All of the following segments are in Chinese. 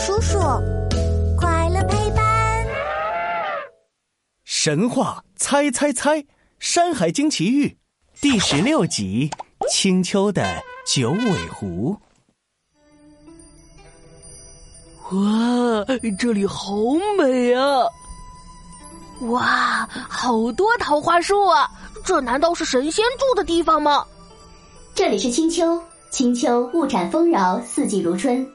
叔叔，快乐陪伴。神话猜猜猜，《山海经奇遇》第十六集：青丘的九尾狐。哇，这里好美啊！哇，好多桃花树啊！这难道是神仙住的地方吗？这里是青丘，青丘物产丰饶，四季如春。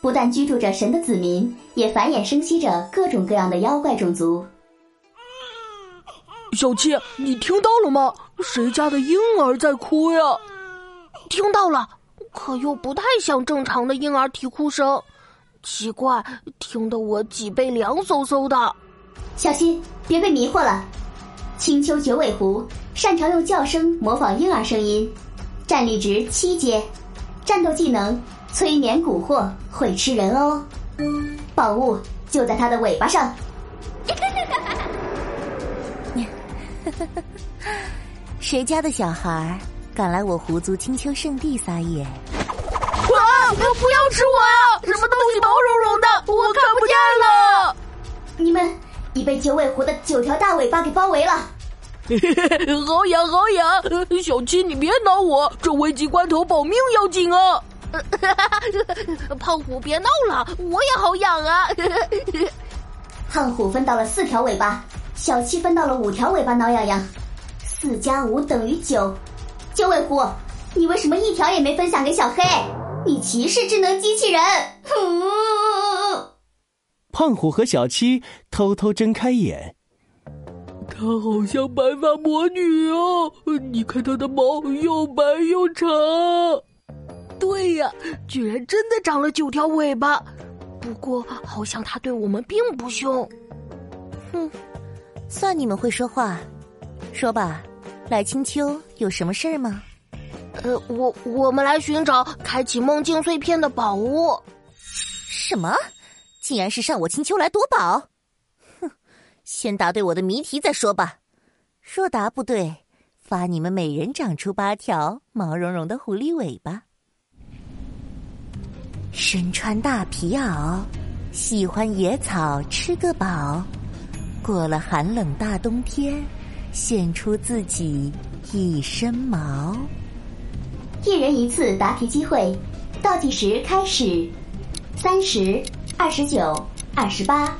不但居住着神的子民，也繁衍生息着各种各样的妖怪种族。小七，你听到了吗？谁家的婴儿在哭呀？听到了，可又不太像正常的婴儿啼哭声。奇怪，听得我脊背凉飕飕的。小心，别被迷惑了。青丘九尾狐擅长用叫声模仿婴儿声音，战力值七阶，战斗技能。催眠蛊惑会吃人哦，宝物就在它的尾巴上。谁家的小孩敢来我狐族青丘圣地撒野？啊！不要吃我啊！什么东西毛茸茸的，我看不见了。你们已被九尾狐的九条大尾巴给包围了。好痒好痒！小七，你别挠我，这危急关头保命要紧啊！胖虎，别闹了，我也好痒啊！胖虎分到了四条尾巴，小七分到了五条尾巴，挠痒痒。四加五等于九，九尾狐，你为什么一条也没分享给小黑？你歧视智能机器人！胖虎和小七偷偷睁开眼，她好像白发魔女哦！你看她的毛又白又长。对呀，居然真的长了九条尾巴。不过好像它对我们并不凶。哼，算你们会说话。说吧，来青丘有什么事儿吗？呃，我我们来寻找开启梦境碎片的宝物。什么？竟然是上我青丘来夺宝？先答对我的谜题再说吧。若答不对，罚你们每人长出八条毛茸茸的狐狸尾巴。身穿大皮袄，喜欢野草吃个饱，过了寒冷大冬天，现出自己一身毛。一人一次答题机会，倒计时开始，三十、二十九、二十八。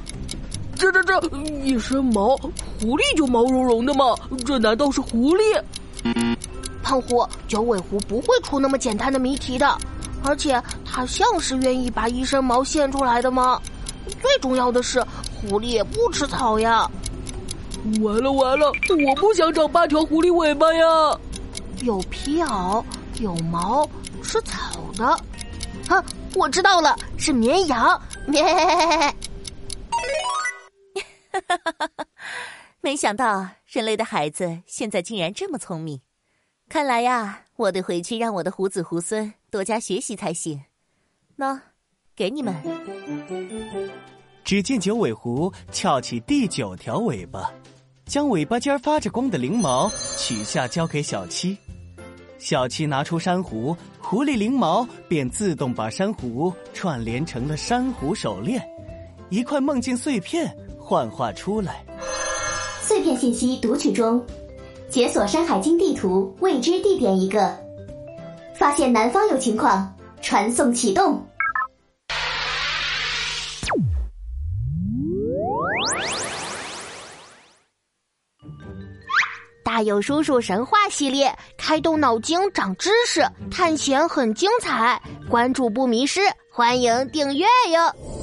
这这这一身毛，狐狸就毛茸茸的吗？这难道是狐狸？胖虎，九尾狐不会出那么简单的谜题的。而且它像是愿意把一身毛献出来的吗？最重要的是，狐狸也不吃草呀！完了完了，我不想长八条狐狸尾巴呀！有皮袄，有毛，吃草的。啊，我知道了，是绵羊！咩！哈哈哈哈！没想到人类的孩子现在竟然这么聪明，看来呀，我得回去让我的胡子虎孙。多加学习才行。喏，给你们。只见九尾狐翘起第九条尾巴，将尾巴尖发着光的翎毛取下，交给小七。小七拿出珊瑚，狐狸翎毛便自动把珊瑚串联成了珊瑚手链。一块梦境碎片幻化出来。碎片信息读取中，解锁《山海经》地图，未知地点一个。发现南方有情况，传送启动。大有叔叔神话系列，开动脑筋长知识，探险很精彩，关注不迷失，欢迎订阅哟。